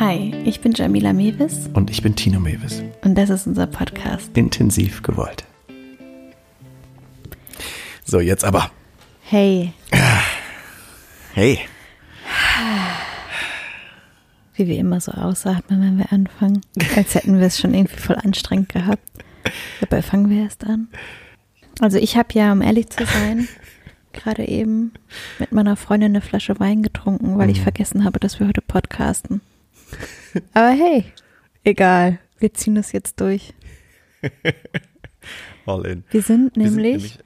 Hi, ich bin Jamila Mewis Und ich bin Tino Mewis. und das ist unser Podcast. Intensiv gewollt. So, jetzt aber. Hey, Hey. wie wir immer so ausatmen, wenn wir anfangen. Als hätten wir es schon irgendwie voll anstrengend gehabt. Dabei fangen wir erst an. Also ich habe ja, um ehrlich zu sein, gerade eben mit meiner Freundin eine Flasche Wein getrunken, weil ich vergessen habe, dass wir heute podcasten. Aber hey, egal. Wir ziehen das jetzt durch. All in. Wir sind Wir sind nämlich.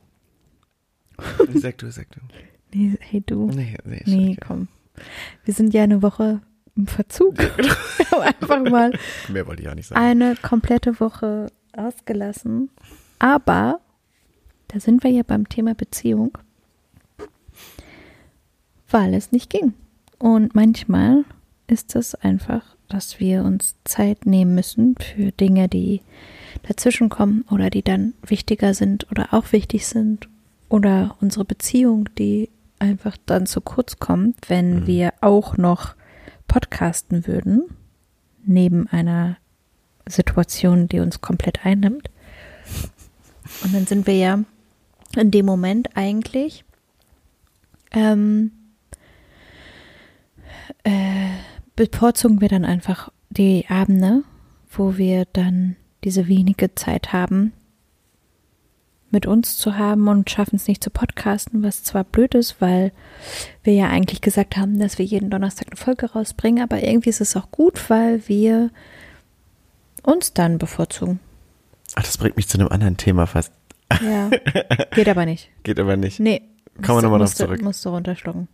nämlich- Sag du, sag du. Nee, hey du. Nee, nee, Nee, okay. komm. Wir sind ja eine Woche im Verzug. Wir haben einfach mal Mehr wollte ich auch nicht sagen. eine komplette Woche ausgelassen. Aber da sind wir ja beim Thema Beziehung, weil es nicht ging. Und manchmal ist es einfach, dass wir uns Zeit nehmen müssen für Dinge, die dazwischen kommen oder die dann wichtiger sind oder auch wichtig sind oder unsere Beziehung, die einfach dann zu kurz kommt, wenn wir auch noch podcasten würden, neben einer Situation, die uns komplett einnimmt. Und dann sind wir ja in dem Moment eigentlich ähm, äh, bevorzugen wir dann einfach die Abende, wo wir dann diese wenige Zeit haben, mit uns zu haben und schaffen es nicht zu podcasten, was zwar blöd ist, weil wir ja eigentlich gesagt haben, dass wir jeden Donnerstag eine Folge rausbringen, aber irgendwie ist es auch gut, weil wir uns dann bevorzugen. Ach, das bringt mich zu einem anderen Thema fast. Ja. Geht aber nicht. Geht aber nicht. Nee. Kommen wir musst du- nochmal drauf zurück. Musst du runterschlucken.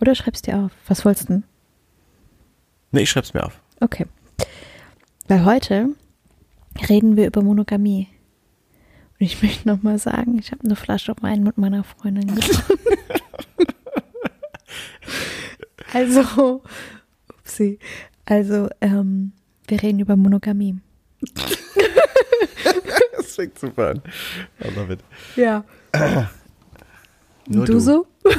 Oder schreibst dir auf. Was wolltest du denn? Nee, ich schreib's mir auf. Okay. Weil heute reden wir über Monogamie. Und ich möchte nochmal sagen, ich habe eine Flasche Wein mit meiner Freundin getrunken. also, upsie. Also, ähm, wir reden über Monogamie. Das fängt super an. I love it. Ja. Nur du, so?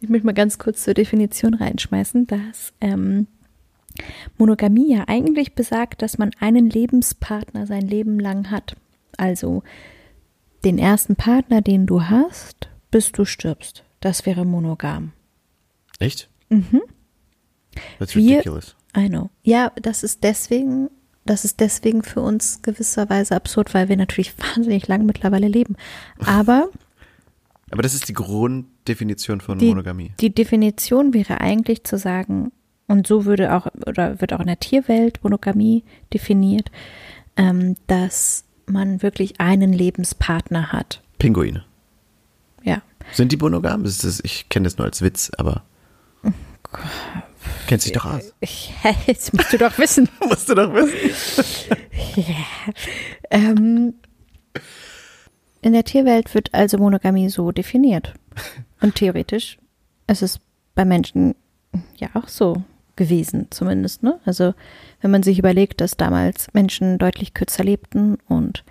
ich möchte mal ganz kurz zur Definition reinschmeißen, dass ähm, Monogamie ja eigentlich besagt, dass man einen Lebenspartner sein Leben lang hat. Also den ersten Partner, den du hast, bis du stirbst. Das wäre monogam. Echt? Mhm. That's Wir- ridiculous. I know. Ja, das ist deswegen, das ist deswegen für uns gewisserweise absurd, weil wir natürlich wahnsinnig lang mittlerweile leben. Aber Aber das ist die Grunddefinition von Die- Monogamie. Die Definition wäre eigentlich zu sagen, und so würde auch, oder wird auch in der Tierwelt Monogamie definiert, ähm, dass man wirklich einen Lebenspartner hat. Pinguine. Ja. Sind die monogam? Das ich kenne das nur als Witz, aber. Kennst dich doch aus. Jetzt musst du doch wissen. Musst du doch wissen. Ähm, in der Tierwelt wird also Monogamie so definiert. Und theoretisch ist es bei Menschen ja auch so gewesen, zumindest. Ne? Also wenn man sich überlegt, dass damals Menschen deutlich kürzer lebten und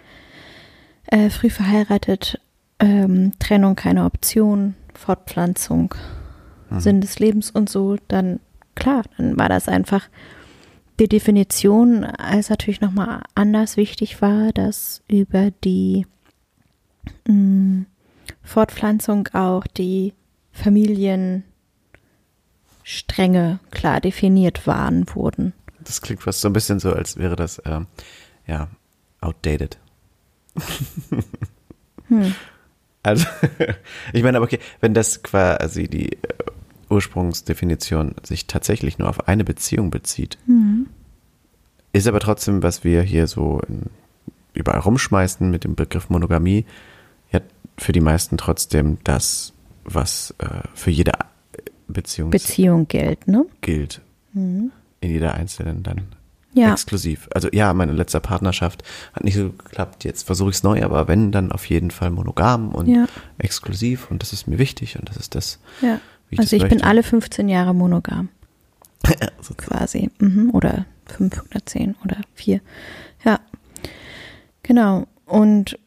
äh, früh verheiratet, ähm, Trennung keine Option, Fortpflanzung, Sinn des Lebens und so, dann klar, dann war das einfach die Definition, als natürlich nochmal anders wichtig war, dass über die Fortpflanzung auch die Familienstränge klar definiert waren, wurden. Das klingt fast so ein bisschen so, als wäre das, ähm, ja, outdated. Hm. Also, ich meine, aber okay, wenn das quasi die äh, Ursprungsdefinition sich tatsächlich nur auf eine Beziehung bezieht, Hm. ist aber trotzdem, was wir hier so in, überall rumschmeißen mit dem Begriff Monogamie, ja für die meisten trotzdem das, was äh, für jede Beziehung Beziehung gilt, ne? gilt. Hm. In jeder einzelnen dann Ja. exklusiv. Also ja, meine letzte Partnerschaft hat nicht so geklappt. Jetzt versuche ich es neu, aber wenn, dann auf jeden Fall monogam und Ja. exklusiv und das ist mir wichtig und das ist das, ja. wie ich Also das ich bin möchte. alle 15 Jahre monogam, Sozusagen. quasi. Mhm. Oder 5 oder 10 oder 4. Ja. Genau. Und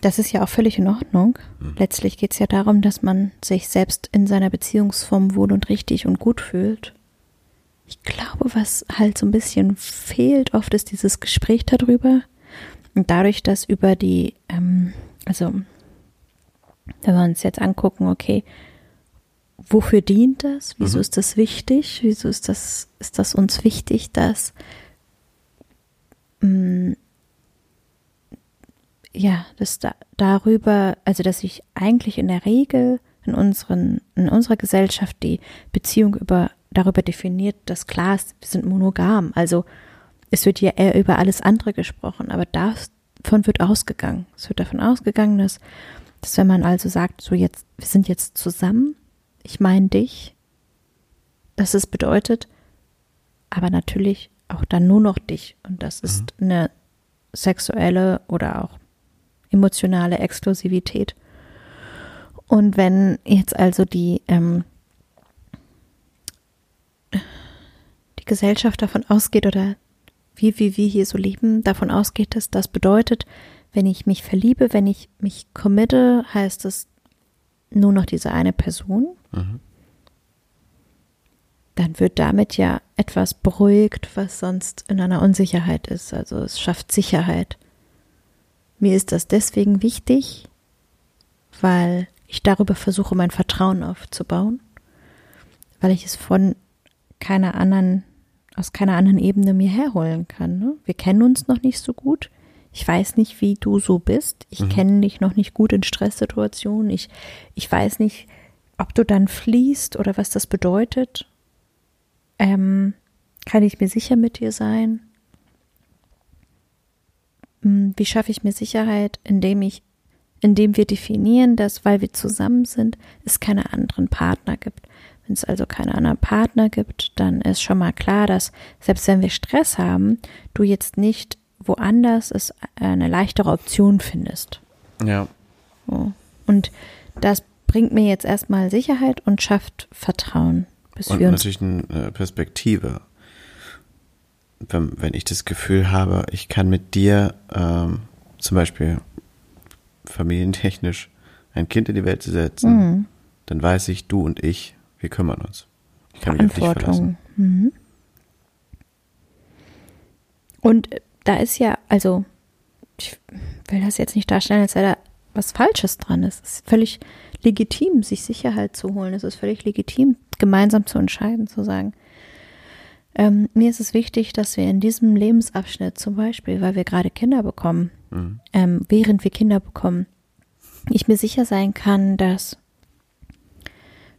das ist ja auch völlig in Ordnung. Mhm. Letztlich geht es ja darum, dass man sich selbst in seiner Beziehungsform wohl und richtig und gut fühlt. Ich glaube, was halt so ein bisschen fehlt oft, ist dieses Gespräch darüber. Und dadurch, dass über die, ähm, also wenn wir uns jetzt angucken, okay, wofür dient das? Wieso Mhm. ist das wichtig? Wieso ist das, ist das uns wichtig, dass mh, ja, dass da, darüber, also dass sich eigentlich in der Regel in unseren, in unserer Gesellschaft die Beziehung über darüber definiert, dass klar ist, wir sind monogam. Also es wird ja eher über alles andere gesprochen, aber davon wird ausgegangen. Es wird davon ausgegangen, dass, dass wenn man also sagt, so jetzt, wir sind jetzt zusammen, ich meine dich, dass es bedeutet, aber natürlich auch dann nur noch dich. Und das ist eine sexuelle oder auch emotionale Exklusivität. Und wenn jetzt also die, ähm, die Gesellschaft davon ausgeht oder wie, wie wir hier so leben, davon ausgeht, dass das bedeutet, wenn ich mich verliebe, wenn ich mich committe, heißt es nur noch diese eine Person, Mhm. dann wird damit ja etwas beruhigt, was sonst in einer Unsicherheit ist. Also es schafft Sicherheit. Mir ist das deswegen wichtig, weil ich darüber versuche, mein Vertrauen aufzubauen, weil ich es von keiner anderen, aus keiner anderen Ebene mir herholen kann. Ne? Wir kennen uns noch nicht so gut. Ich weiß nicht, wie du so bist. Ich kenne dich noch nicht gut in Stresssituationen. Ich, ich weiß nicht, ob du dann fließt oder was das bedeutet. Ähm, kann ich mir sicher mit dir sein? Hm, Wie schaffe ich mir Sicherheit, indem ich, indem wir definieren, dass, weil wir zusammen sind, es keine anderen Partner gibt. Wenn es also keine anderen Partner gibt, dann ist schon mal klar, dass selbst wenn wir Stress haben, du jetzt nicht woanders es eine leichtere Option findest. Ja. So. Und das bringt mir jetzt erstmal Sicherheit und schafft Vertrauen, bis Und wir natürlich eine Perspektive. Wenn, wenn ich das Gefühl habe, ich kann mit dir ähm, zum Beispiel familientechnisch ein Kind in die Welt setzen, Mhm. dann weiß ich, du und ich, wir kümmern uns. Ich kann mich auf dich verlassen. Mhm. Und äh, da ist ja, also, ich will das jetzt nicht darstellen, als sei da was Falsches dran. Es ist völlig legitim, sich Sicherheit zu holen. Es ist völlig legitim, gemeinsam zu entscheiden, zu sagen, ähm, mir ist es wichtig, dass wir in diesem Lebensabschnitt zum Beispiel, weil wir gerade Kinder bekommen, Mhm. ähm, während wir Kinder bekommen, ich mir sicher sein kann, dass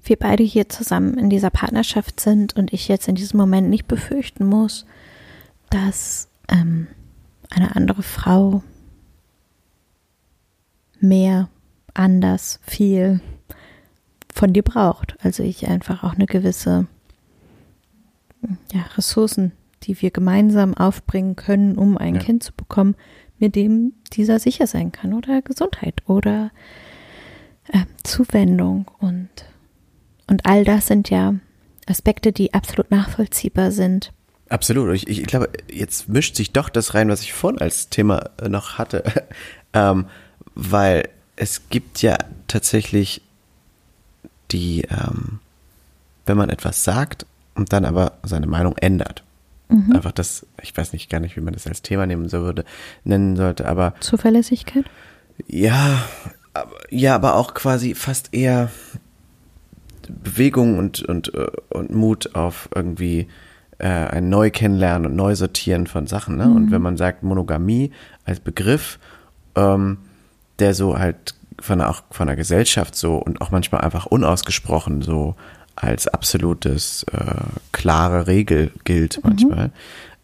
wir beide hier zusammen in dieser Partnerschaft sind und ich jetzt in diesem Moment nicht befürchten muss, dass ähm, eine andere Frau mehr, anders, viel von dir braucht. Also ich einfach auch eine gewisse ja, Ressourcen, die wir gemeinsam aufbringen können, um ein Ja. Kind zu bekommen, mit dem dieser sicher sein kann oder Gesundheit oder äh, Zuwendung und und all das sind ja Aspekte, die absolut nachvollziehbar sind. Absolut. Ich, ich glaube, jetzt mischt sich doch das rein, was ich vorhin als Thema äh, noch hatte. ähm, weil es gibt ja tatsächlich die, ähm, wenn man etwas sagt und dann aber seine Meinung ändert. Einfach das, ich weiß nicht gar nicht, wie man das als Thema nehmen so würde, nennen sollte, aber Zuverlässigkeit? ja, aber, ja, aber auch quasi fast eher Bewegung und, und, äh, und Mut auf irgendwie äh, ein neu kennenlernen und neu sortieren von Sachen. Ne? Und wenn man sagt Monogamie als Begriff, ähm, der so halt von der, auch von der Gesellschaft so und auch manchmal einfach unausgesprochen so als absolutes äh, klare Regel gilt manchmal,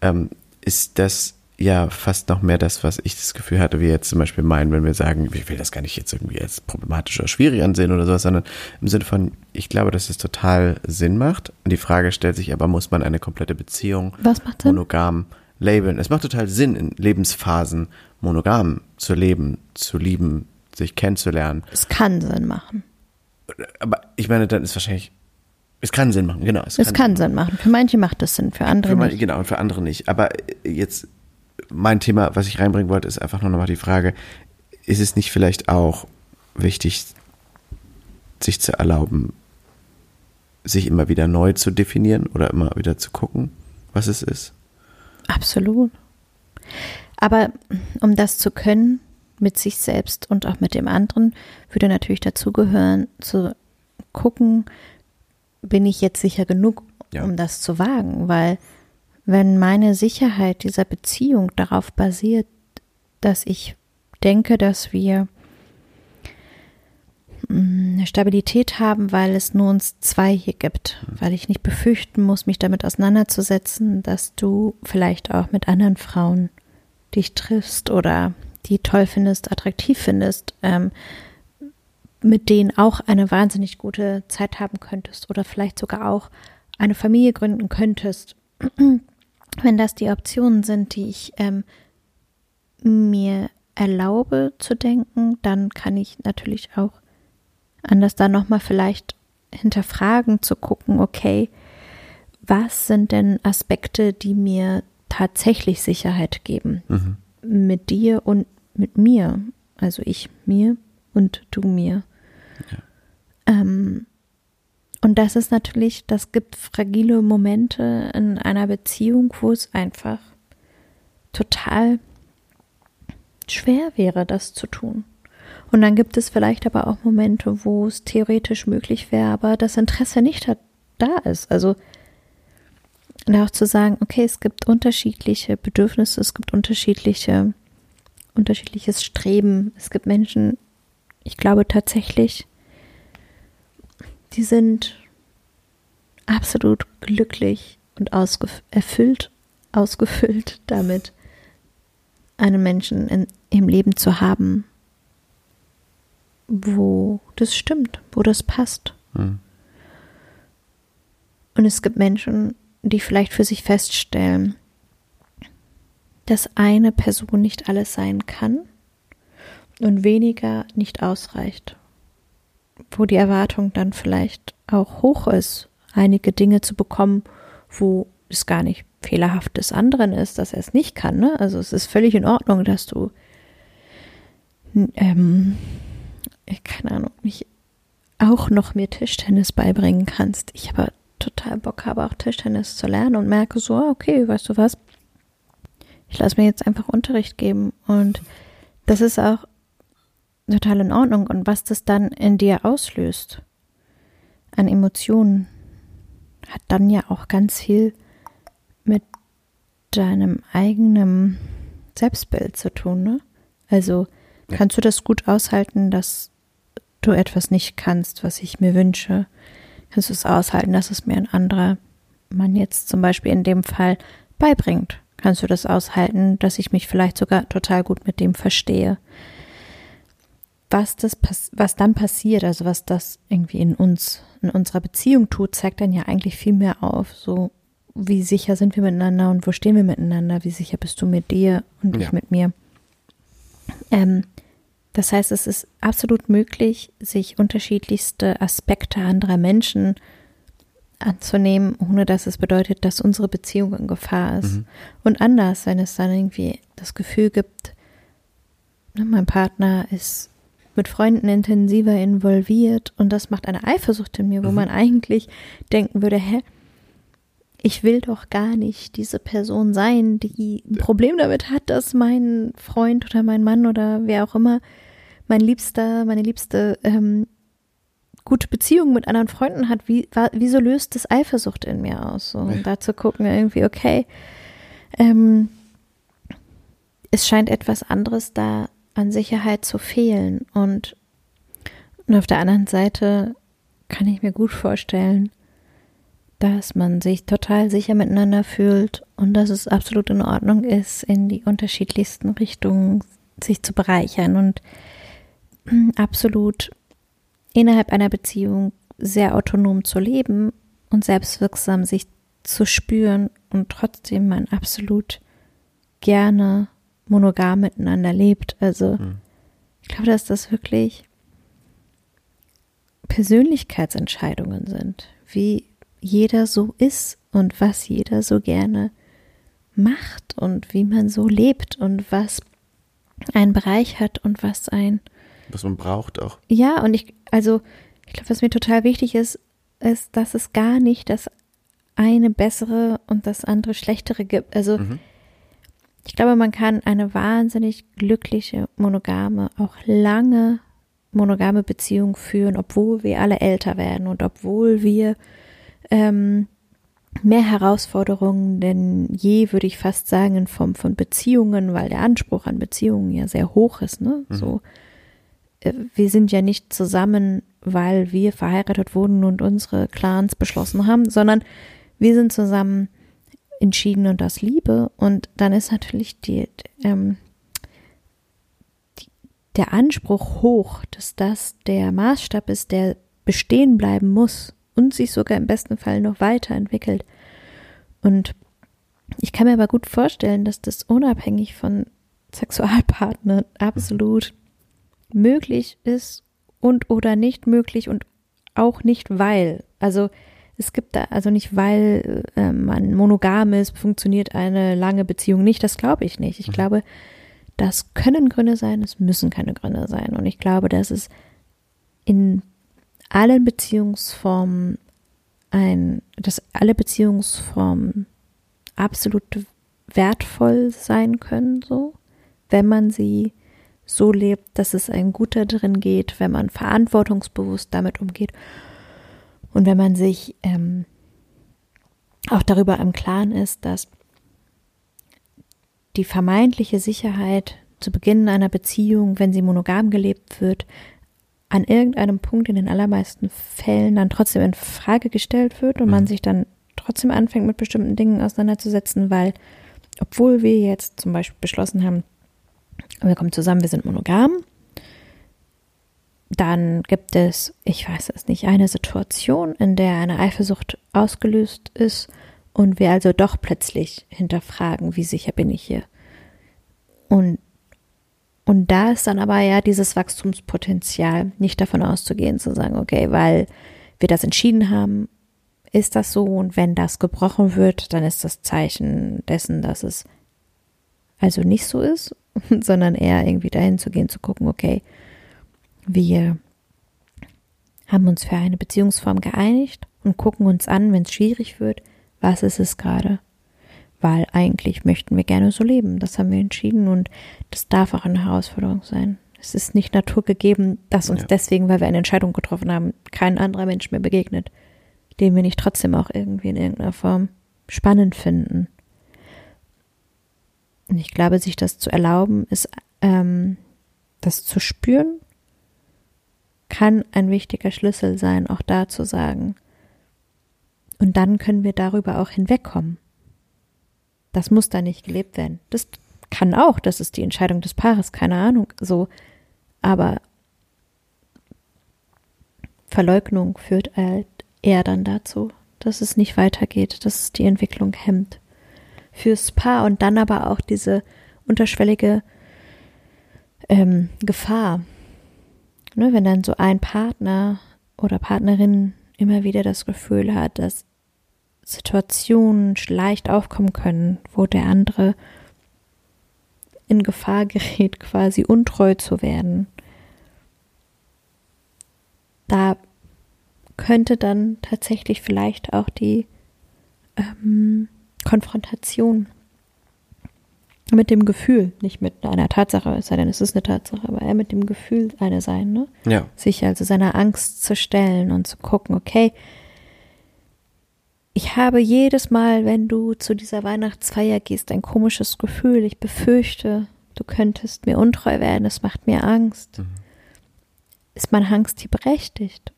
ähm, ist das ja fast noch mehr das, was ich das Gefühl hatte, wir jetzt zum Beispiel meinen, wenn wir sagen, ich will das gar nicht jetzt irgendwie als problematisch oder schwierig ansehen oder sowas, sondern im Sinne von, ich glaube, dass es total Sinn macht. Und die Frage stellt sich aber, muss man eine komplette Beziehung monogam labeln? Es macht total Sinn, in Lebensphasen monogam zu leben, zu lieben, sich kennenzulernen. Es kann Sinn machen. Aber ich meine, dann ist wahrscheinlich, es kann Sinn machen, genau. Es kann Sinn machen. Für manche macht es Sinn, für andere Für man, nicht. genau, und für andere nicht. Aber jetzt mein Thema, was ich reinbringen wollte, ist einfach nur nochmal die Frage, ist es nicht vielleicht auch wichtig, sich zu erlauben, sich immer wieder neu zu definieren oder immer wieder zu gucken, was es ist? Absolut. Aber um das zu können, mit sich selbst und auch mit dem anderen, würde natürlich dazugehören, zu gucken, bin ich jetzt sicher genug, ja. um das zu wagen? Weil wenn meine Sicherheit dieser Beziehung darauf basiert, dass ich denke, dass wir mm, eine Stabilität haben, weil es nur uns zwei hier gibt, mhm. weil ich nicht befürchten muss, mich damit auseinanderzusetzen, dass du vielleicht auch mit anderen Frauen dich triffst oder die toll findest, attraktiv findest, ähm, mit denen auch eine wahnsinnig gute Zeit haben könntest oder vielleicht sogar auch eine Familie gründen könntest, wenn das die Optionen sind, die ich ähm, mir erlaube zu denken, dann kann ich natürlich auch anders da nochmal vielleicht hinterfragen, zu gucken, okay, was sind denn Aspekte, die mir tatsächlich Sicherheit geben? Mhm. Mit dir und mit mir. Also ich mir und du mir. Ja. Ähm, und das ist natürlich, das gibt fragile Momente in einer Beziehung, wo es einfach total schwer wäre, das zu tun. Und dann gibt es vielleicht aber auch Momente, wo es theoretisch möglich wäre, aber das Interesse nicht da ist. Also auch zu sagen, okay, es gibt unterschiedliche Bedürfnisse, es gibt unterschiedliche, unterschiedliches Streben. Es gibt Menschen, ich glaube tatsächlich, die sind absolut glücklich und ausgef erfüllt, ausgefüllt damit, einen Menschen in im Leben zu haben, wo das stimmt, wo das passt. Hm. Und es gibt Menschen, die vielleicht für sich feststellen, dass eine Person nicht alles sein kann und weniger nicht ausreicht. Wo die Erwartung dann vielleicht auch hoch ist, einige Dinge zu bekommen, wo es gar nicht fehlerhaft des anderen ist, dass er es nicht kann. Ne? Also es ist völlig in Ordnung, dass du ähm, keine Ahnung, mich auch noch mir Tischtennis beibringen kannst. Ich aber total Bock habe, auch Tischtennis zu lernen und merke so, ah, okay, weißt du was? Ich lasse mir jetzt einfach Unterricht geben und das ist auch total in Ordnung. Und was das dann in dir auslöst an Emotionen, hat dann ja auch ganz viel mit deinem eigenen Selbstbild zu tun, ne? Also Kannst du das gut aushalten, dass du etwas nicht kannst, was ich mir wünsche? Kannst du es aushalten, dass es mir ein anderer Mann jetzt zum Beispiel in dem Fall beibringt? Kannst du das aushalten, dass ich mich vielleicht sogar total gut mit dem verstehe? Was das, was dann passiert, also was das irgendwie in uns, in unserer Beziehung tut, zeigt dann ja eigentlich viel mehr auf. So, wie sicher sind wir miteinander und wo stehen wir miteinander? Wie sicher bist du mit dir und ja. ich mit mir? Ähm, das heißt, es ist absolut möglich, sich unterschiedlichste Aspekte anderer Menschen anzunehmen, ohne dass es bedeutet, dass unsere Beziehung in Gefahr ist. Mhm. Und anders, wenn es dann irgendwie das Gefühl gibt, ne, mein Partner ist mit Freunden intensiver involviert und das macht eine Eifersucht in mir, wo mhm. man eigentlich denken würde, hä, ich will doch gar nicht diese Person sein, die ein Problem damit hat, dass mein Freund oder mein Mann oder wer auch immer, mein Liebster, meine Liebste ähm, gute Beziehungen mit anderen Freunden hat. Wie, war, wieso löst das Eifersucht in mir aus? So, und da zu gucken, irgendwie, okay, ähm, es scheint etwas anderes da an Sicherheit zu fehlen. Und, und auf der anderen Seite kann ich mir gut vorstellen, dass man sich total sicher miteinander fühlt und dass es absolut in Ordnung ist, in die unterschiedlichsten Richtungen sich zu bereichern und absolut innerhalb einer Beziehung sehr autonom zu leben und selbstwirksam sich zu spüren und trotzdem man absolut gerne monogam miteinander lebt. Also mhm. ich glaube, dass das wirklich Persönlichkeitsentscheidungen sind, wie jeder so ist und was jeder so gerne macht und wie man so lebt und was einen Bereich hat und was ein Was man braucht auch. ja, und ich, also, ich glaube, was mir total wichtig ist, ist, dass es gar nicht das eine bessere und das andere schlechtere gibt. Also, Mhm. Ich glaube, man kann eine wahnsinnig glückliche, monogame, auch lange monogame Beziehung führen, obwohl wir alle älter werden und obwohl wir ähm, mehr Herausforderungen denn je, würde ich fast sagen, in Form von Beziehungen, weil der Anspruch an Beziehungen ja sehr hoch ist. Ne? So, äh, wir sind ja nicht zusammen, weil wir verheiratet wurden und unsere Clans beschlossen haben, sondern wir sind zusammen entschieden und aus Liebe. Und dann ist natürlich die, ähm, die, der Anspruch hoch, dass das der Maßstab ist, der bestehen bleiben muss und sich sogar im besten Fall noch weiterentwickelt. Und ich kann mir aber gut vorstellen, dass das unabhängig von Sexualpartnern absolut möglich ist und oder nicht möglich und auch nicht weil. Also es gibt da, also nicht weil äh, man monogam ist, funktioniert eine lange Beziehung nicht, das glaube ich nicht. Ich glaube, das können Gründe sein, es müssen keine Gründe sein. Und ich glaube, dass es in allen Beziehungsformen ein, dass alle Beziehungsformen absolut wertvoll sein können, so, wenn man sie so lebt, dass es ein guter drin geht, wenn man verantwortungsbewusst damit umgeht und wenn man sich ähm, auch darüber im Klaren ist, dass die vermeintliche Sicherheit zu Beginn einer Beziehung, wenn sie monogam gelebt wird, an irgendeinem Punkt in den allermeisten Fällen dann trotzdem in Frage gestellt wird und man Mhm. sich dann trotzdem anfängt, mit bestimmten Dingen auseinanderzusetzen, weil, obwohl wir jetzt zum Beispiel beschlossen haben, wir kommen zusammen, wir sind monogam, dann gibt es, ich weiß es nicht, eine Situation, in der eine Eifersucht ausgelöst ist und wir also doch plötzlich hinterfragen, wie sicher bin ich hier. Und, und da ist dann aber ja dieses Wachstumspotenzial, nicht davon auszugehen, zu sagen, okay, weil wir das entschieden haben, ist das so und wenn das gebrochen wird, dann ist das Zeichen dessen, dass es also nicht so ist, sondern eher irgendwie dahin zu gehen, zu gucken, okay, wir haben uns für eine Beziehungsform geeinigt und gucken uns an, wenn es schwierig wird, was ist es gerade? Weil eigentlich möchten wir gerne so leben. Das haben wir entschieden und das darf auch eine Herausforderung sein. Es ist nicht naturgegeben, dass uns Ja. deswegen, weil wir eine Entscheidung getroffen haben, kein anderer Mensch mehr begegnet, den wir nicht trotzdem auch irgendwie in irgendeiner Form spannend finden. Und ich glaube, sich das zu erlauben, ist, ähm, das zu spüren, kann ein wichtiger Schlüssel sein, auch da zu sagen. Und dann können wir darüber auch hinwegkommen. Das muss da nicht gelebt werden. Das kann auch, das ist die Entscheidung des Paares, keine Ahnung, so. Aber Verleugnung führt halt eher dann dazu, dass es nicht weitergeht, dass es die Entwicklung hemmt. Fürs Paar und dann aber auch diese unterschwellige ähm, Gefahr, ne, wenn dann so ein Partner oder Partnerin immer wieder das Gefühl hat, dass Situationen leicht aufkommen können, wo der andere in Gefahr gerät, quasi untreu zu werden. Da könnte dann tatsächlich vielleicht auch die ähm, Konfrontation mit dem Gefühl, nicht mit einer Tatsache, es sei denn, es ist eine Tatsache, aber eher mit dem Gefühl eine sein, ne? Ja. sich also seiner Angst zu stellen und zu gucken, okay, ich habe jedes Mal, wenn du zu dieser Weihnachtsfeier gehst, ein komisches Gefühl. Ich befürchte, du könntest mir untreu werden. Es macht mir Angst. Mhm. Ist meine Angst hier berechtigt?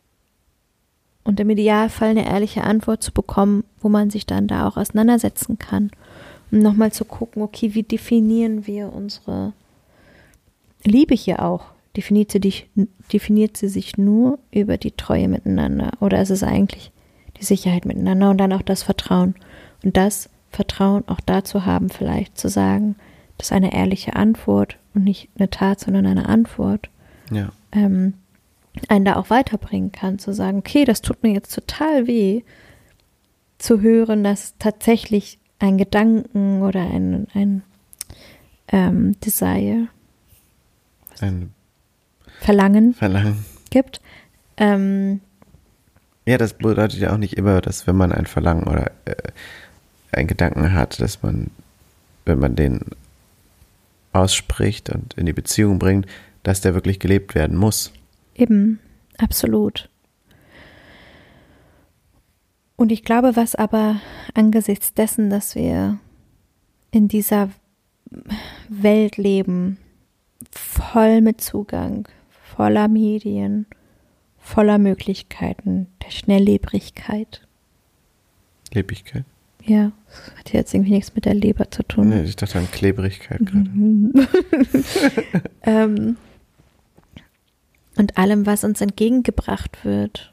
Und im Idealfall eine ehrliche Antwort zu bekommen, wo man sich dann da auch auseinandersetzen kann. Um nochmal zu gucken, okay, wie definieren wir unsere Liebe hier auch? Definiert sie, dich, definiert sie sich nur über die Treue miteinander? Oder ist es eigentlich die Sicherheit miteinander und dann auch das Vertrauen? Und das Vertrauen auch dazu haben, vielleicht zu sagen, dass eine ehrliche Antwort und nicht eine Tat, sondern eine Antwort Ja. ähm, einen da auch weiterbringen kann, zu sagen, okay, das tut mir jetzt total weh, zu hören, dass tatsächlich ein Gedanken oder ein, ein ähm, Desire Ein Verlangen Verlangen. gibt. Ähm, Ja, das bedeutet ja auch nicht immer, dass wenn man ein Verlangen oder äh, einen Gedanken hat, dass man, wenn man den ausspricht und in die Beziehung bringt, dass der wirklich gelebt werden muss. Eben, absolut. Und ich glaube, was aber angesichts dessen, dass wir in dieser Welt leben, voll mit Zugang, voller Medien, voller Möglichkeiten, der Schnelllebrigkeit. Lebigkeit. Ja, das hat jetzt irgendwie nichts mit der Leber zu tun. Nee, ich dachte an Klebrigkeit gerade. ähm, und allem, was uns entgegengebracht wird,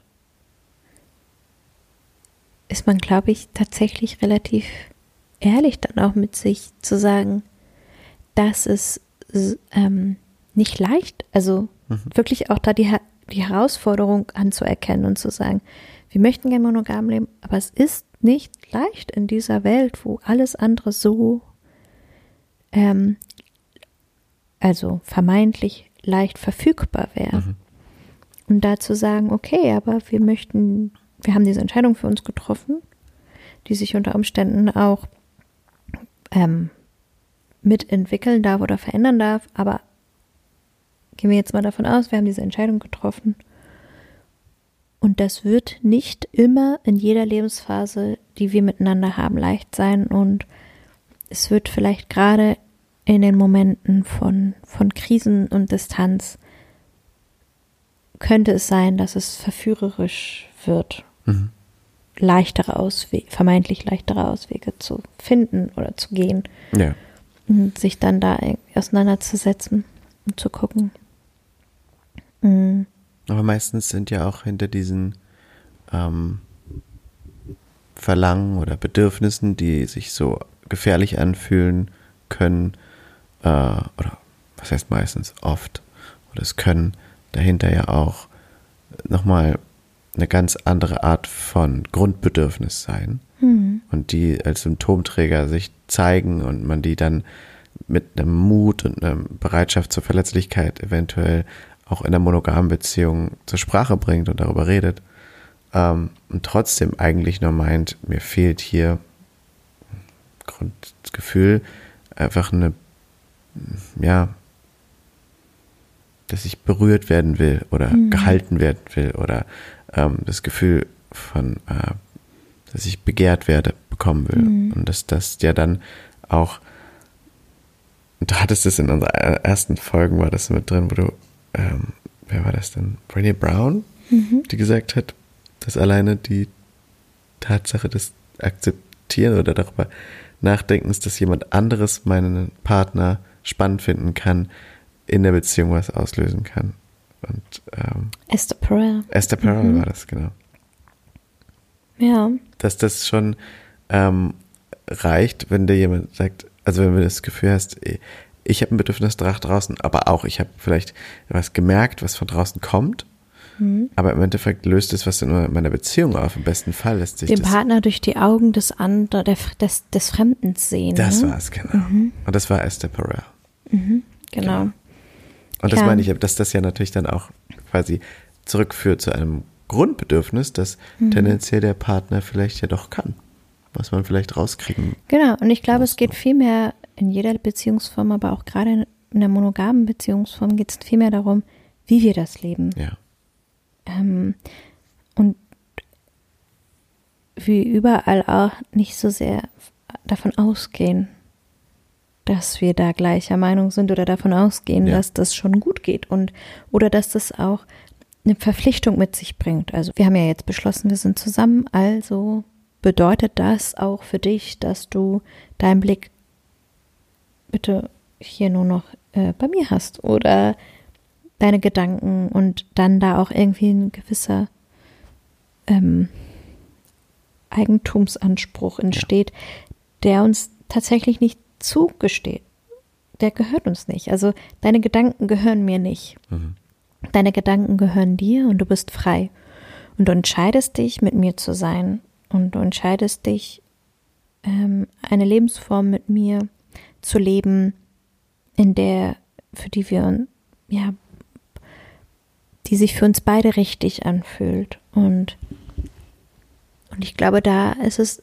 ist man, glaube ich, tatsächlich relativ ehrlich dann auch mit sich zu sagen, dass es ähm, nicht leicht, also Mhm. wirklich auch da die, die Herausforderung anzuerkennen und zu sagen, wir möchten gerne monogam leben, aber es ist nicht leicht in dieser Welt, wo alles andere so, ähm, also vermeintlich leicht verfügbar wäre. Mhm. Und da zu sagen, okay, aber wir möchten, wir haben diese Entscheidung für uns getroffen, die sich unter Umständen auch ähm, mitentwickeln darf oder verändern darf, aber gehen wir jetzt mal davon aus, wir haben diese Entscheidung getroffen. Und das wird nicht immer in jeder Lebensphase, die wir miteinander haben, leicht sein. Und es wird vielleicht gerade in den Momenten von, von Krisen und Distanz, könnte es sein, dass es verführerisch wird, Mhm. leichtere Auswege, vermeintlich leichtere Auswege zu finden oder zu gehen Ja. und sich dann da irgendwie auseinanderzusetzen und zu gucken. Mhm. Aber meistens sind ja auch hinter diesen ähm, Verlangen oder Bedürfnissen, die sich so gefährlich anfühlen können, äh, oder was heißt meistens oft, oder es können dahinter ja auch nochmal eine ganz andere Art von Grundbedürfnis sein Mhm. und die als Symptomträger sich zeigen und man die dann mit einem Mut und einer Bereitschaft zur Verletzlichkeit eventuell auch in einer monogamen Beziehung zur Sprache bringt und darüber redet ähm, und trotzdem eigentlich nur meint, mir fehlt hier Grundgefühl, einfach eine, ja, dass ich berührt werden will oder Mhm. gehalten werden will oder ähm, das Gefühl von, äh, dass ich begehrt werde, bekommen will. Mhm. Und dass das ja dann auch, und du hattest es in unserer ersten Folgen, war das mit drin, wo du, ähm, wer war das denn? Brené Brown, Mhm. die gesagt hat, dass alleine die Tatsache des Akzeptieren oder darüber Nachdenkens, dass jemand anderes meinen Partner spannend finden kann, in der Beziehung was auslösen kann. Und ähm, Esther Perel. Esther Perel Mhm. war das, genau. Ja. Dass das schon ähm, reicht, wenn dir jemand sagt, also wenn du das Gefühl hast, eh, ich habe ein Bedürfnis nach draußen, aber auch ich habe vielleicht was gemerkt, was von draußen kommt, Mhm. aber im Endeffekt löst es was in meiner Beziehung auf. Im besten Fall lässt sich Den das. Partner durch die Augen des anderen, der, des, des Fremdens sehen. Das ne? war's, genau. Mhm. Und das war Esther Perel. Mhm. Genau. Genau. Und das Ja. meine ich, dass das ja natürlich dann auch quasi zurückführt zu einem Grundbedürfnis, das Mhm. tendenziell der Partner vielleicht ja doch kann. Was man vielleicht rauskriegen. Genau, und ich glaube, es geht viel mehr in jeder Beziehungsform, aber auch gerade in der monogamen Beziehungsform geht es viel mehr darum, wie wir das leben. Ja. Ähm, und wie überall auch nicht so sehr davon ausgehen, dass wir da gleicher Meinung sind oder davon ausgehen, Ja. dass das schon gut geht und oder dass das auch eine Verpflichtung mit sich bringt. Also wir haben ja jetzt beschlossen, wir sind zusammen, also bedeutet das auch für dich, dass du deinen Blick bitte hier nur noch äh, bei mir hast oder deine Gedanken und dann da auch irgendwie ein gewisser ähm, Eigentumsanspruch entsteht, der uns tatsächlich nicht zugesteht. Der gehört uns nicht. Also deine Gedanken gehören mir nicht. Mhm. Deine Gedanken gehören dir und du bist frei. Und du entscheidest dich, mit mir zu sein. Und du entscheidest dich, ähm, eine Lebensform mit mir zu leben, in der, für die wir ja, die sich für uns beide richtig anfühlt. Und, und ich glaube, da ist es,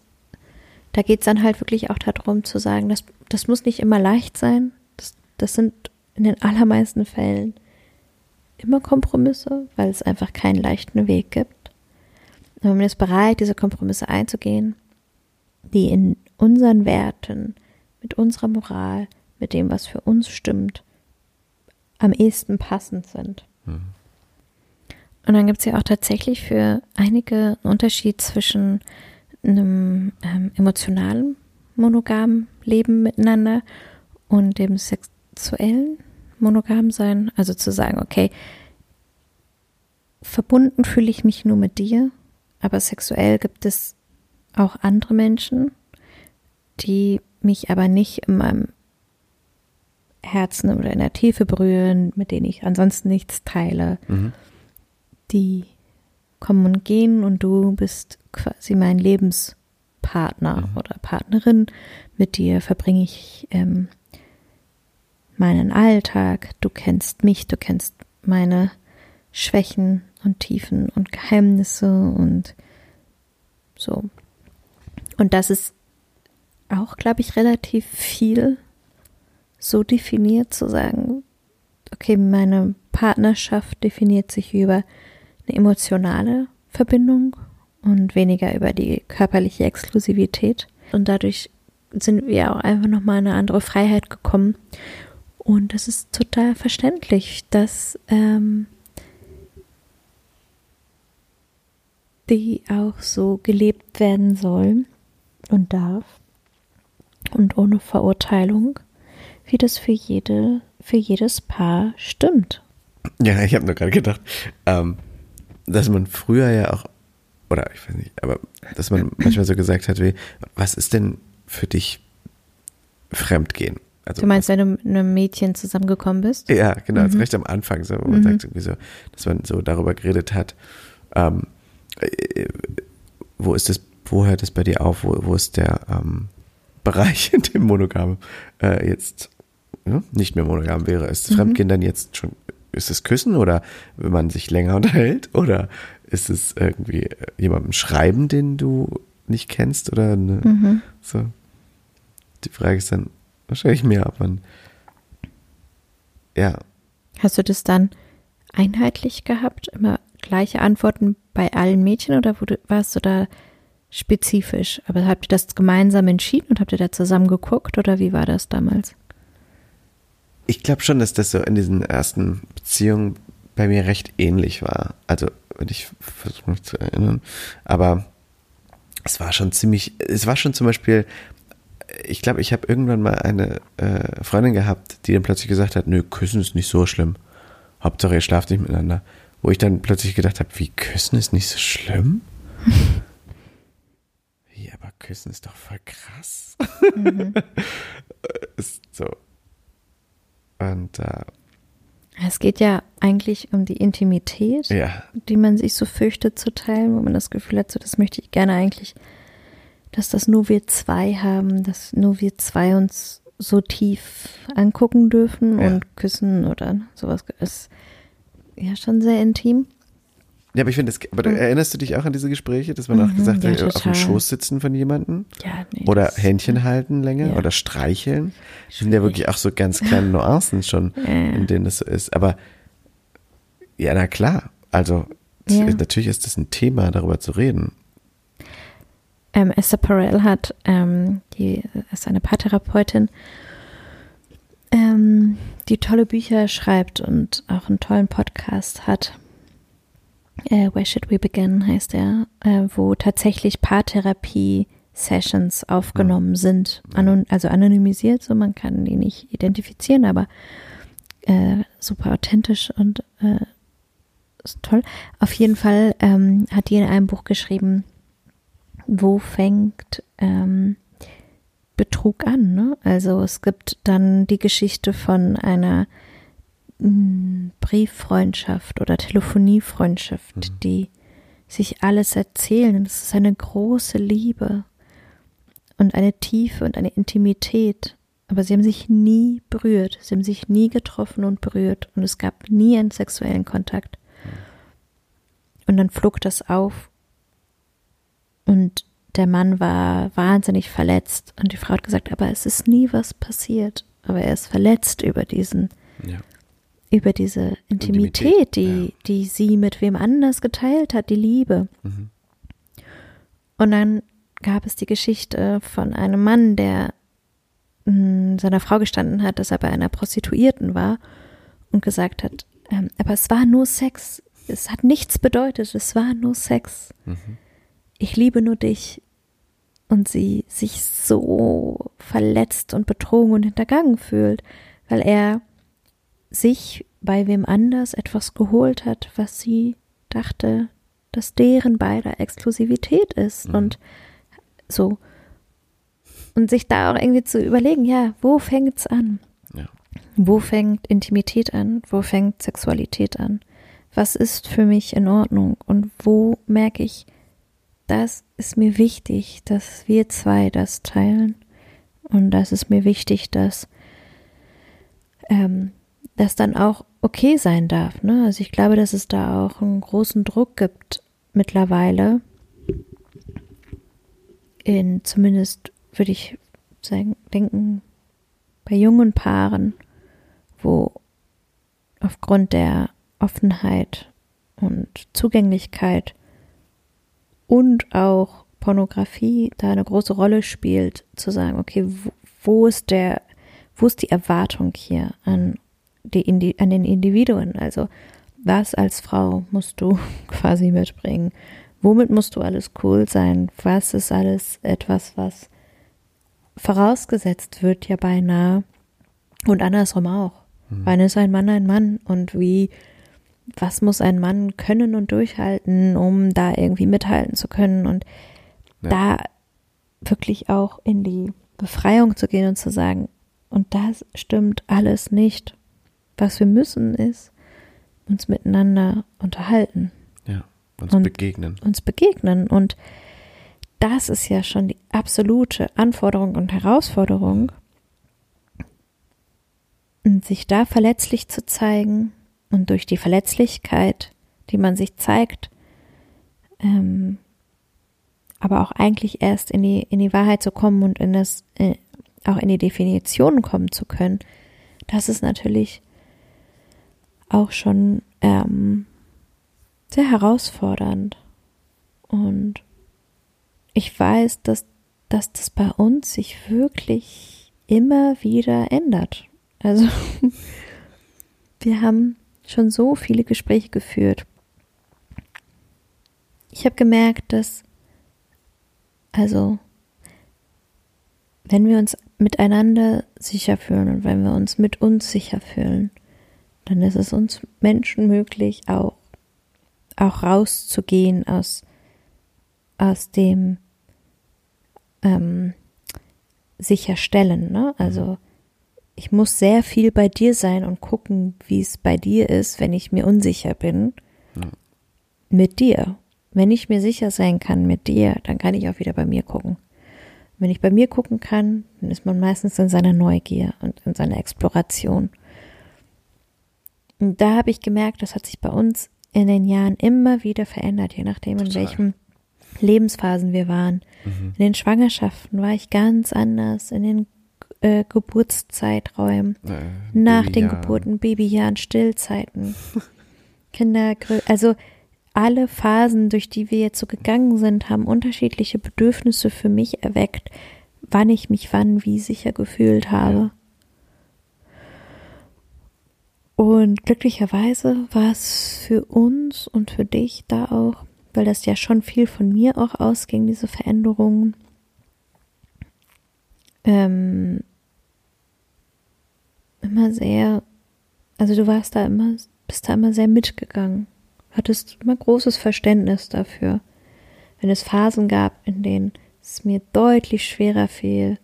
da geht es dann halt wirklich auch darum zu sagen, das, das muss nicht immer leicht sein. Das, das sind in den allermeisten Fällen immer Kompromisse, weil es einfach keinen leichten Weg gibt. Aber man ist bereit, diese Kompromisse einzugehen, die in unseren Werten, mit unserer Moral, mit dem, was für uns stimmt, am ehesten passend sind. Mhm. Und dann gibt es ja auch tatsächlich für einige einen Unterschied zwischen einem ähm, emotionalen, monogamen Leben miteinander und dem sexuellen monogam sein. Also zu sagen, okay, verbunden fühle ich mich nur mit dir, aber sexuell gibt es auch andere Menschen, die mich aber nicht in meinem Herzen oder in der Tiefe berühren, mit denen ich ansonsten nichts teile. Mhm. Die kommen und gehen und du bist quasi mein Lebenspartner mhm. oder Partnerin. Mit dir verbringe ich ähm, meinen Alltag. Du kennst mich, du kennst meine Schwächen und Tiefen und Geheimnisse und so. Und das ist auch, glaube ich, relativ viel so definiert zu sagen, okay, meine Partnerschaft definiert sich über eine emotionale Verbindung und weniger über die körperliche Exklusivität. Und dadurch sind wir auch einfach nochmal eine andere Freiheit gekommen. Und das ist total verständlich, dass ähm, die auch so gelebt werden soll und darf und ohne Verurteilung wie das für jede, für jedes Paar stimmt. Ja, ich habe nur gerade gedacht, ähm, dass man früher ja auch, oder ich weiß nicht, aber dass man manchmal so gesagt hat, wie, was ist denn für dich Fremdgehen? Also du meinst, was, wenn du mit einem Mädchen zusammengekommen bist? Ja, genau, mhm. also recht am Anfang, so, wo man mhm. sagt irgendwie so, dass man so darüber geredet hat, ähm, äh, wo ist das, wo hört es bei dir auf, wo, wo ist der ähm, Bereich, in dem Monogam äh, jetzt ja, nicht mehr monogam wäre. Ist mhm. Fremdgehen dann jetzt schon, ist es Küssen oder wenn man sich länger unterhält oder ist es irgendwie jemandem schreiben, den du nicht kennst oder ne, mhm. so? Die Frage ist dann wahrscheinlich mehr, ob man ja. Hast du das dann einheitlich gehabt? Immer gleiche Antworten bei allen Mädchen oder wo du, warst du da spezifisch? Aber habt ihr das gemeinsam entschieden und habt ihr da zusammen geguckt oder wie war das damals? Ich glaube schon, dass das so in diesen ersten Beziehungen bei mir recht ähnlich war. Also, wenn ich versuche mich zu erinnern. Aber es war schon ziemlich, es war schon zum Beispiel, ich glaube, ich habe irgendwann mal eine äh, Freundin gehabt, die dann plötzlich gesagt hat, nö, küssen ist nicht so schlimm. Hauptsache ihr schlaft nicht miteinander. Wo ich dann plötzlich gedacht habe, wie küssen ist nicht so schlimm? ja, aber küssen ist doch voll krass. Mhm. ist so, und äh, es geht ja eigentlich um die Intimität, ja. die man sich so fürchtet zu teilen, wo man das Gefühl hat, so das möchte ich gerne eigentlich, dass das nur wir zwei haben, dass nur wir zwei uns so tief angucken dürfen ja. und küssen oder sowas ist ja schon sehr intim. Ja, aber ich finde, aber mhm. erinnerst du dich auch an diese Gespräche, dass man mhm, auch gesagt ja, hat, total. auf dem Schoß sitzen von jemandem? Ja, nee, Oder Händchen halten länger ja. oder streicheln? Das sind ja wirklich auch so ganz kleine Nuancen schon, ja. in denen das so ist. Aber ja, na klar. Also natürlich ist das ein Thema, darüber zu reden. Ähm, Esther Perel hat, ähm, die ist eine Paartherapeutin, ähm, die tolle Bücher schreibt und auch einen tollen Podcast hat äh, Where Should We Begin heißt er, äh, wo tatsächlich Paartherapie-Sessions aufgenommen mhm. sind, Anon also anonymisiert, so man kann die nicht identifizieren, aber äh, super authentisch und äh, toll. Auf jeden Fall ähm, hat die in einem Buch geschrieben, wo fängt ähm, Betrug an. Ne? Also es gibt dann die Geschichte von einer Brieffreundschaft oder Telefoniefreundschaft, mhm. die sich alles erzählen. Es ist eine große Liebe und eine Tiefe und eine Intimität. aber sie haben sich nie berührt. Sie haben sich nie getroffen und berührt und es gab nie einen sexuellen Kontakt. Und dann flog das auf und der Mann war wahnsinnig verletzt und die Frau hat gesagt, aber es ist nie was passiert. Aber er ist verletzt über diesen, Ja. Über diese Intimität, Intimität, die, ja. die sie mit wem anders geteilt hat, die Liebe. Mhm. Und dann gab es die Geschichte von einem Mann, der mh, seiner Frau gestanden hat, dass er bei einer Prostituierten war und gesagt hat, ähm, aber es war nur Sex. Es hat nichts bedeutet, es war nur Sex. Mhm. Ich liebe nur dich. Und sie sich so verletzt und betrogen und hintergangen fühlt, weil er sich bei wem anders etwas geholt hat, was sie dachte, dass deren beider Exklusivität ist Mhm. und so. Und sich da auch irgendwie zu überlegen, ja, wo fängt's an? Ja. Wo fängt Intimität an? Wo fängt Sexualität an? Was ist für mich in Ordnung? Und wo merke ich, das ist mir wichtig, dass wir zwei das teilen. Und das ist mir wichtig, dass ähm, das dann auch okay sein darf. Ne? Also ich glaube, dass es da auch einen großen Druck gibt mittlerweile. In zumindest würde ich sagen, denken, bei jungen Paaren, wo aufgrund der Offenheit und Zugänglichkeit und auch Pornografie da eine große Rolle spielt, zu sagen, okay, wo, wo ist der, wo ist die Erwartung hier an die, an den Individuen? Also was als Frau musst du quasi mitbringen? Womit musst du alles cool sein? Was ist alles etwas, was vorausgesetzt wird ja beinahe und andersrum auch. Wann ist ein Mann ein Mann und wie, was muss ein Mann können und durchhalten, um da irgendwie mithalten zu können und Ja. da wirklich auch in die Befreiung zu gehen und zu sagen, und das stimmt alles nicht. Was wir müssen ist uns miteinander unterhalten Ja. Uns Und- begegnen. uns begegnen. Und das ist ja schon die absolute Anforderung und Herausforderung, und sich da verletzlich zu zeigen und durch die Verletzlichkeit, die man sich zeigt, ähm, aber auch eigentlich erst in die, in die Wahrheit zu kommen und in das, äh, auch in die Definition kommen zu können, das ist natürlich auch schon ähm, sehr herausfordernd. Und ich weiß, dass, dass das bei uns sich wirklich immer wieder ändert. Also wir haben schon so viele Gespräche geführt. Ich habe gemerkt, dass also wenn wir uns miteinander sicher fühlen und wenn wir uns mit uns sicher fühlen, dann ist es uns Menschen möglich, auch, auch rauszugehen aus, aus dem ähm, Sicherstellen. Ne? Also ich muss sehr viel bei dir sein und gucken, wie es bei dir ist, wenn ich mir unsicher bin. Ja. Mit dir. Wenn ich mir sicher sein kann mit dir, dann kann ich auch wieder bei mir gucken. Wenn ich bei mir gucken kann, dann ist man meistens in seiner Neugier und in seiner Exploration. Und da habe ich gemerkt, das hat sich bei uns in den Jahren immer wieder verändert, je nachdem, in Total. welchen Lebensphasen wir waren. Mhm. In den Schwangerschaften war ich ganz anders, in den äh, Geburtszeiträumen, Äh, nach den. Geburten, Babyjahren, Stillzeiten, Kindergrö also alle Phasen, durch die wir jetzt so gegangen sind, haben unterschiedliche Bedürfnisse für mich erweckt, wann ich mich wann wie sicher gefühlt habe. Und glücklicherweise war es für uns und für dich da auch, weil das ja schon viel von mir auch ausging, diese Veränderungen, ähm, immer sehr, also du warst da immer, bist da immer sehr mitgegangen, hattest immer großes Verständnis dafür, wenn es Phasen gab, in denen es mir deutlich schwerer fiel,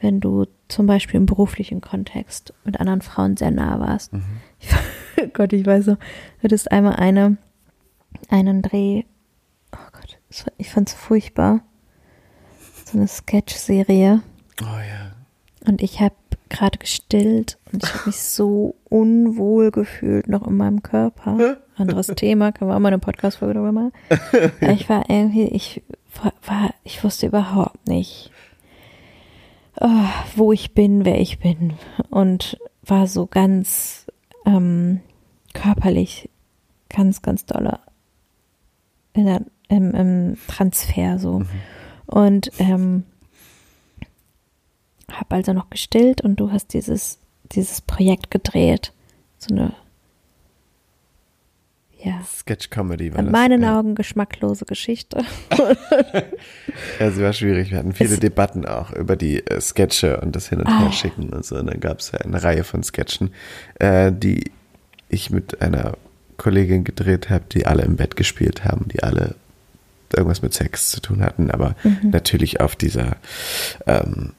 wenn du zum Beispiel im beruflichen Kontext mit anderen Frauen sehr nah warst. Mhm. Ich, oh Gott, ich weiß so, du hattest einmal eine, einen Dreh, oh Gott, ich fand's furchtbar, so eine Sketch-Serie Oh ja. und ich habe gerade gestillt und ich habe mich so unwohl gefühlt noch in meinem Körper. Anderes Thema, können wir auch mal eine Podcast-Folge darüber machen. Ich war irgendwie, ich war, ich wusste überhaupt nicht, oh, wo ich bin, wer ich bin und war so ganz ähm, körperlich ganz, ganz doller in der, im, im Transfer so. Mhm. Und ähm, habe also noch gestillt und du hast dieses, dieses Projekt gedreht. So eine ja. Sketch Comedy war In das. meinen ja. Augen geschmacklose Geschichte. ja, sie war schwierig. Wir hatten viele es Debatten auch über die äh, Sketche und das Hin- und Her ah. schicken und so. Und dann gab es ja eine Reihe von Sketchen, äh, die ich mit einer Kollegin gedreht habe, die alle im Bett gespielt haben, die alle irgendwas mit Sex zu tun hatten, aber mhm. natürlich auf dieser ähm,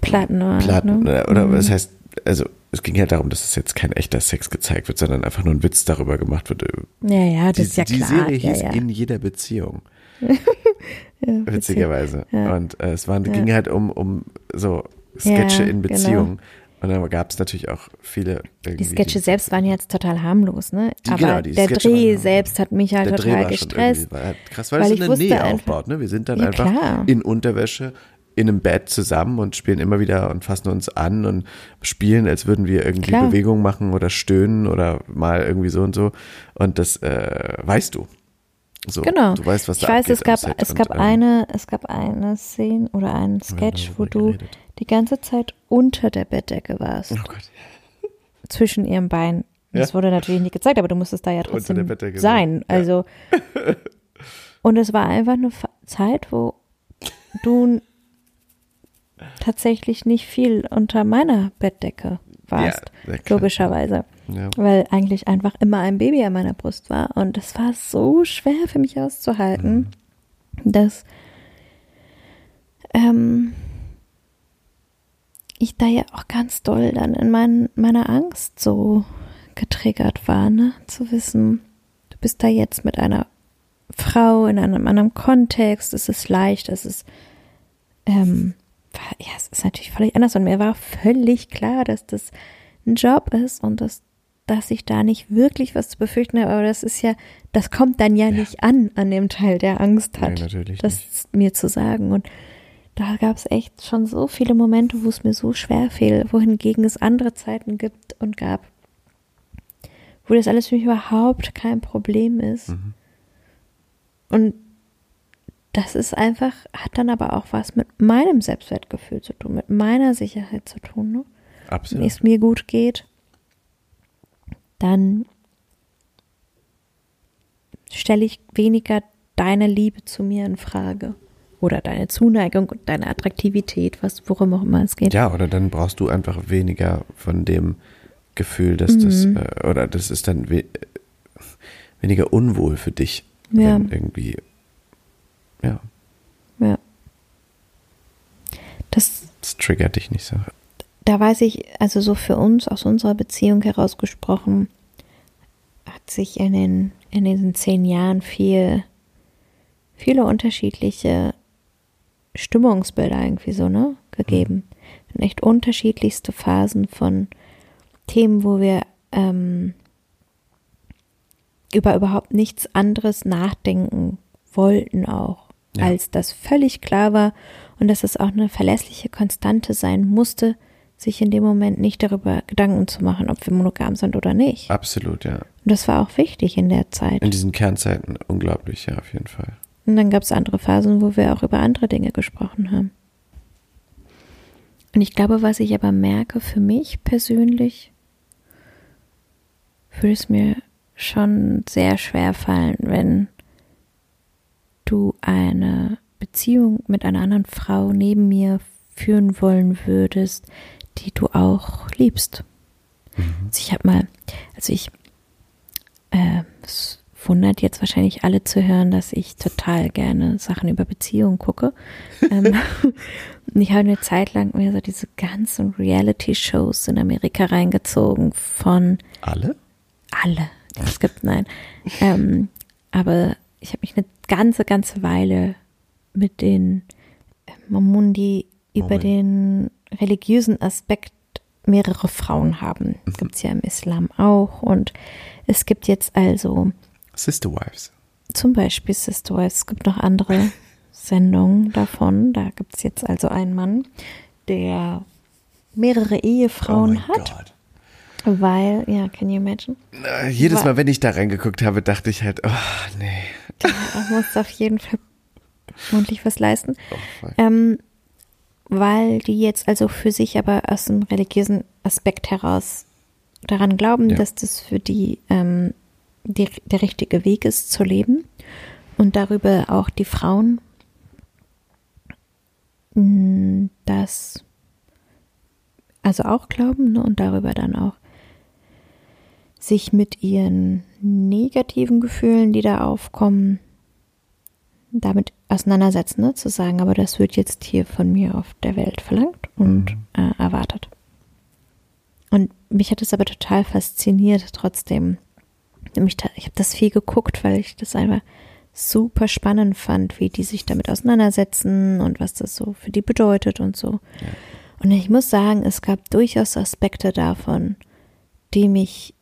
Platten, Platten ne? oder, mhm. das heißt, also es ging ja darum, dass es jetzt kein echter Sex gezeigt wird, sondern einfach nur ein Witz darüber gemacht wird. Ja, ja, das die, ist ja die klar. Die Serie hieß ja, ja. In jeder Beziehung. ja, Witzigerweise. Ja. Und äh, es waren, ging halt um, um so Sketche in genau. Beziehungen. Genau. Und dann gab es natürlich auch viele. Die Sketche die, selbst waren jetzt total harmlos, ne? Die, Aber genau, der Sketche Dreh selbst hat mich halt total gestresst. War halt krass, weil, weil es eine Nähe aufbaut, ne? Wir sind dann einfach klar. in Unterwäsche in einem Bett zusammen und spielen immer wieder und fassen uns an und spielen, als würden wir irgendwie Klar. Bewegungen machen oder stöhnen oder mal irgendwie so und so. Und das äh, weißt du. So, genau. Du weißt, was ich da weiß, es gab, es gab und, eine, es gab eine Szene oder einen Sketch, wo du geredet. die ganze Zeit unter der Bettdecke warst. Oh Gott. Zwischen ihrem Bein. Ja? Das wurde natürlich nicht gezeigt, aber du musstest da ja trotzdem sein. Ja. Also. und es war einfach eine Zeit, wo du tatsächlich nicht viel unter meiner Bettdecke warst, ja, logischerweise. Ja. Weil eigentlich einfach immer ein Baby an meiner Brust war. Und es war so schwer für mich auszuhalten, mhm. dass ähm, ich da ja auch ganz doll dann in mein, meiner Angst so getriggert war, ne? Zu wissen, du bist da jetzt mit einer Frau in einem anderen Kontext, es ist leicht, es ist ähm, war, ja, es ist natürlich völlig anders und mir war völlig klar, dass das ein Job ist und dass, dass ich da nicht wirklich was zu befürchten habe, aber das ist ja, das kommt dann ja, ja. nicht an, an dem Teil, der Angst hat, Nein, das nicht. mir zu sagen und da gab es echt schon so viele Momente, wo es mir so schwer fiel, wohingegen es andere Zeiten gibt und gab, wo das alles für mich überhaupt kein Problem ist. Mhm. Und das ist einfach, hat dann aber auch was mit meinem Selbstwertgefühl zu tun, mit meiner Sicherheit zu tun. Ne? Absolut. Wenn es mir gut geht, dann stelle ich weniger deine Liebe zu mir in Frage. Oder deine Zuneigung und deine Attraktivität, was, worum auch immer es geht. Ja, oder dann brauchst du einfach weniger von dem Gefühl, dass mhm. das, äh, oder das ist dann we weniger unwohl für dich, ja. wenn irgendwie ja. Ja. Das, das triggert dich nicht so. Da weiß ich, also so für uns, aus unserer Beziehung herausgesprochen, hat sich in den, in diesen zehn Jahren viel, viele unterschiedliche Stimmungsbilder irgendwie so, ne, gegeben. Mhm. Echt unterschiedlichste Phasen von Themen, wo wir ähm, über überhaupt nichts anderes nachdenken wollten auch ja. als das völlig klar war und dass es auch eine verlässliche Konstante sein musste, sich in dem Moment nicht darüber Gedanken zu machen, ob wir monogam sind oder nicht. Absolut, ja. Und das war auch wichtig in der Zeit. In diesen Kernzeiten unglaublich, ja, auf jeden Fall. Und dann gab es andere Phasen, wo wir auch über andere Dinge gesprochen haben. Und ich glaube, was ich aber merke für mich persönlich, würde es mir schon sehr schwer fallen, wenn du eine Beziehung mit einer anderen Frau neben mir führen wollen würdest, die du auch liebst. Mhm. Also ich habe mal, also ich, äh, es wundert jetzt wahrscheinlich alle zu hören, dass ich total gerne Sachen über Beziehungen gucke. ähm, ich habe eine Zeit lang mir so diese ganzen Reality-Shows in Amerika reingezogen von alle? Alle. Es gibt nein. Ähm, aber ich habe mich eine ganze, ganze Weile mit den Mamundi über Moment. den religiösen Aspekt mehrere Frauen haben. Mhm. Gibt es ja im Islam auch. Und es gibt jetzt also Sister Wives. zum Beispiel Sister Wives, es gibt noch andere Sendungen davon. Da gibt es jetzt also einen Mann, der mehrere Ehefrauen oh hat, Gott. Weil, ja, can you imagine? Na, jedes Mal, wenn ich da reingeguckt habe, dachte ich halt, oh nee. Da muss auf jeden Fall mundlich was leisten. Oh. Ähm, weil die jetzt also für sich aber aus dem religiösen Aspekt heraus daran glauben, Ja. dass das für die, ähm, die der richtige Weg ist zu leben und darüber auch die Frauen mh, das also auch glauben ne, und darüber dann auch sich mit ihren negativen Gefühlen, die da aufkommen, damit auseinandersetzen, ne? zu sagen, aber das wird jetzt hier von mir auf der Welt verlangt und äh, erwartet. Und mich hat es aber total fasziniert trotzdem. Nämlich ich habe das viel geguckt, weil ich das einfach super spannend fand, wie die sich damit auseinandersetzen und was das so für die bedeutet und so. Und ich muss sagen, es gab durchaus Aspekte davon, die mich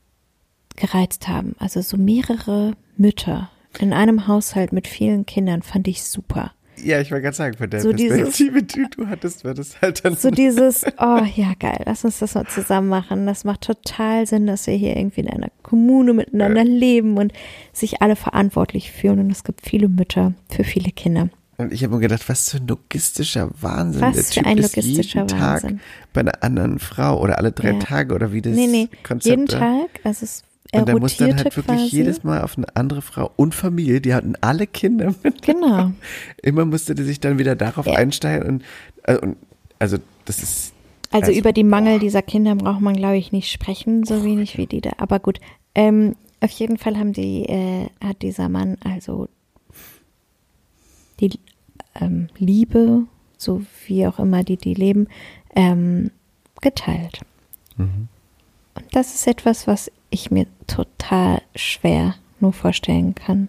gereizt haben. Also so mehrere Mütter in einem Haushalt mit vielen Kindern fand ich super. Ja, ich wollte gerade sagen, von der So dieses- Perspektive, die du hattest, war das halt dann So dieses, oh ja, geil, lass uns das mal zusammen machen. Das macht total Sinn, dass wir hier irgendwie in einer Kommune miteinander leben und sich alle verantwortlich fühlen. Und es gibt viele Mütter für viele Kinder. Und ich habe mir gedacht, was für ein logistischer Wahnsinn. Was Der für Typ ein ist logistischer jeden Tag Wahnsinn. bei einer anderen Frau oder alle drei Ja. Tage oder wie das nee, nee, Konzept jeden Tag, also es, er Und der muss dann halt wirklich quasi. jedes Mal auf eine andere Frau und Familie, die hatten alle Kinder mit. Genau. Immer musste der sich dann wieder darauf Ja. einsteigen und, also, und also das ist Also, Also, über die Mangel dieser Kinder braucht man, glaube ich, nicht sprechen, so wenig wie die da. Aber gut, ähm, auf jeden Fall haben die, äh, hat dieser Mann also die ähm, Liebe, so wie auch immer die die leben, ähm, geteilt. Mhm. Und das ist etwas, was ich mir total schwer nur vorstellen kann.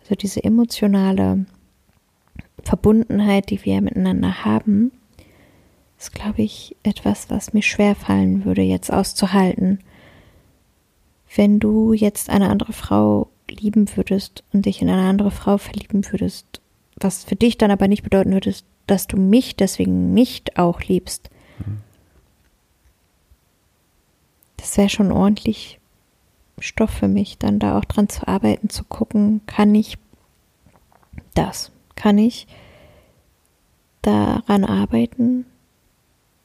Also diese emotionale Verbundenheit, die wir miteinander haben, ist, glaube ich, etwas, was mir schwer fallen würde, jetzt auszuhalten. Wenn du jetzt eine andere Frau lieben würdest und dich in eine andere Frau verlieben würdest, was für dich dann aber nicht bedeuten würde, dass du mich deswegen nicht auch liebst. Das wäre schon ordentlich Stoff für mich, dann da auch dran zu arbeiten, zu gucken, kann ich das, kann ich daran arbeiten,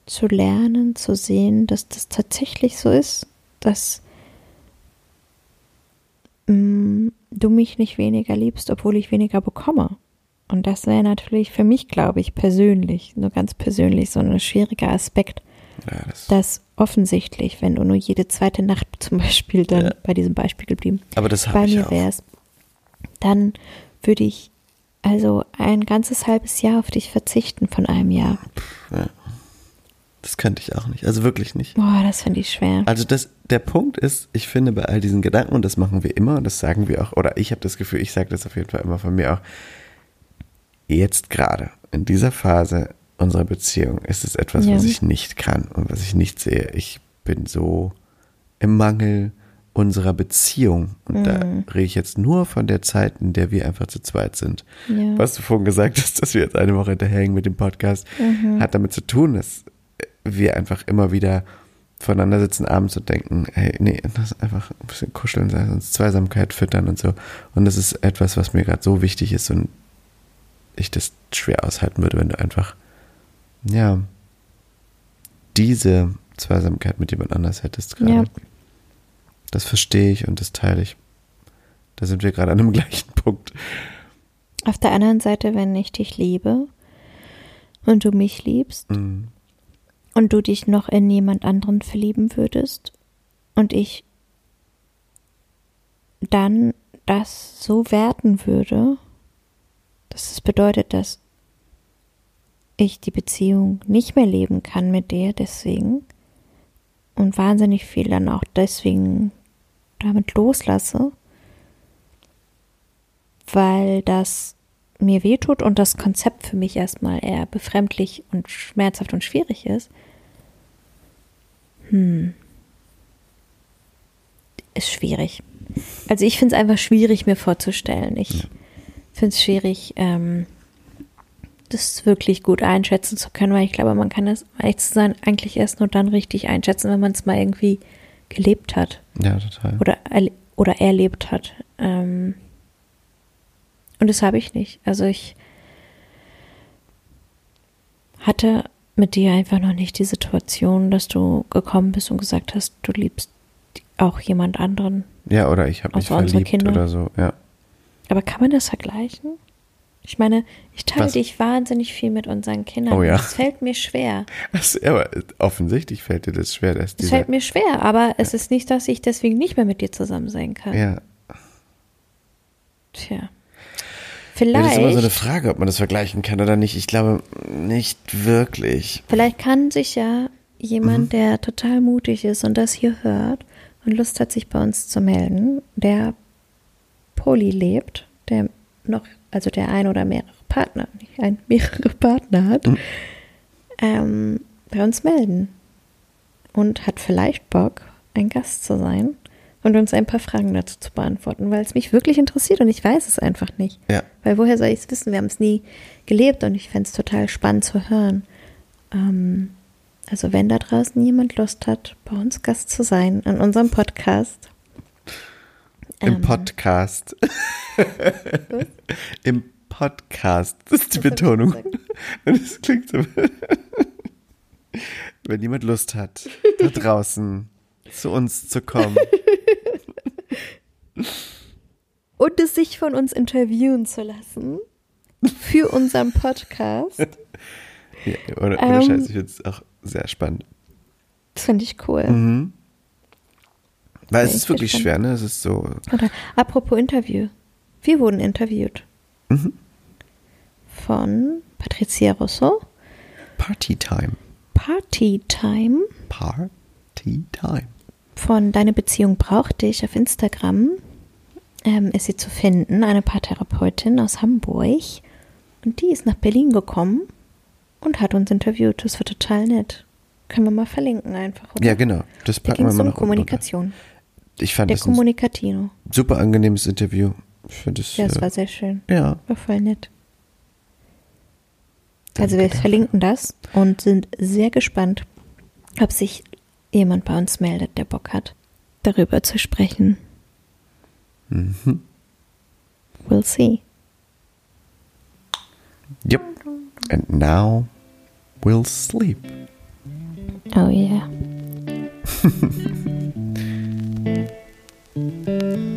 zu lernen, zu sehen, dass das tatsächlich so ist, dass mm, du mich nicht weniger liebst, obwohl ich weniger bekomme. Und das wäre natürlich für mich, glaube ich, persönlich, nur ganz persönlich, so ein schwieriger Aspekt, ja, das, dass offensichtlich, wenn du nur jede zweite Nacht zum Beispiel dann Ja. bei diesem Beispiel geblieben, aber das bei mir wärst, dann würde ich also ein ganzes halbes Jahr auf dich verzichten von einem Jahr. Das könnte ich auch nicht, also wirklich nicht. Boah, das finde ich schwer. Also das, der Punkt ist, ich finde bei all diesen Gedanken, und das machen wir immer, und das sagen wir auch, oder ich habe das Gefühl, ich sage das auf jeden Fall immer von mir auch, jetzt gerade, in dieser Phase unserer Beziehung, ist es etwas, Ja. was ich nicht kann und was ich nicht sehe. Ich bin so im Mangel unserer Beziehung. Und da rede ich jetzt nur von der Zeit, in der wir einfach zu zweit sind. Ja. Was du vorhin gesagt hast, dass wir jetzt eine Woche hinterherhängen mit dem Podcast, hat damit zu tun, dass wir einfach immer wieder voneinander sitzen abends und denken, hey, nee, lass einfach ein bisschen kuscheln, sei uns Zweisamkeit füttern und so. Und das ist etwas, was mir gerade so wichtig ist und ich das schwer aushalten würde, wenn du einfach, ja, diese Zweisamkeit mit jemand anders hättest gerade. Ja. Das verstehe ich und das teile ich. Da sind wir gerade an dem gleichen Punkt. Auf der anderen Seite, wenn ich dich liebe und du mich liebst Mhm. und du dich noch in jemand anderen verlieben würdest und ich dann das so werten würde, dass es bedeutet, dass ich die Beziehung nicht mehr leben kann mit dir deswegen und wahnsinnig viel dann auch deswegen damit loslasse, weil das mir wehtut und das Konzept für mich erstmal eher befremdlich und schmerzhaft und schwierig ist, hm, ist schwierig. Also ich finde es einfach schwierig, mir vorzustellen. Ich finde es schwierig, ähm, das wirklich gut einschätzen zu können, weil ich glaube, man kann das, ehrlich zu sein, eigentlich erst nur dann richtig einschätzen, wenn man es mal irgendwie gelebt hat. Ja, total. Oder, oder erlebt hat. Ähm, und das habe ich nicht. Also ich hatte mit dir einfach noch nicht die Situation, dass du gekommen bist und gesagt hast, du liebst auch jemand anderen. Ja, oder ich habe mich verliebt Kinder. oder so, ja. Aber kann man das vergleichen? Ich meine, ich teile Was? dich wahnsinnig viel mit unseren Kindern. Oh ja. Es fällt mir schwer. Was, aber offensichtlich fällt dir das schwer. Dass es fällt mir schwer, aber ja. es ist nicht, dass ich deswegen nicht mehr mit dir zusammen sein kann. Ja. Tja. Vielleicht. Ja, das ist immer so eine Frage, ob man das vergleichen kann oder nicht. Ich glaube nicht wirklich. Vielleicht kann sich ja jemand, mhm. der total mutig ist und das hier hört und Lust hat, sich bei uns zu melden, der Poly lebt, der noch, also der ein oder mehrere Partner, nicht ein, mehrere Partner hat, mhm. ähm, bei uns melden. Und hat vielleicht Bock, ein Gast zu sein und uns ein paar Fragen dazu zu beantworten, weil es mich wirklich interessiert und ich weiß es einfach nicht. Ja. Weil woher soll ich es wissen? Wir haben es nie gelebt und ich fände es total spannend zu hören. Ähm, also wenn da draußen jemand Lust hat, bei uns Gast zu sein in unserem Podcast. Im ähm, Podcast. Im Podcast. Das ist die Betonung. Das klingt so. Wenn jemand Lust hat, da draußen zu uns zu kommen. Und es sich von uns interviewen zu lassen. Für unseren Podcast. Ja, oder, oder ähm, Scheiße, ich finde es auch sehr spannend. Das finde ich cool. Mhm. Weil es ist wirklich schwer, ne? Es ist so. Oder apropos Interview. Wir wurden interviewt. Mhm. Von Patricia Rousseau. Party Time. Party Time. Party Time von Deine Beziehung braucht dich auf Instagram ähm, ist sie zu finden, eine Paartherapeutin aus Hamburg. Und die ist nach Berlin gekommen und hat uns interviewt. Das war total nett. Können wir mal verlinken einfach. Oder? Ja, genau. Das packen da wir mal um noch Kommunikation. Ich fand Der das Kommunikatino. super angenehmes Interview. Ich finde es. Ja, es äh, war sehr schön. Ja. War voll nett. Also wir verlinken das und sind sehr gespannt, ob sich jemand bei uns meldet, der Bock hat, darüber zu sprechen. Mhm. We'll see. Yep. And now we'll sleep. Oh yeah. Música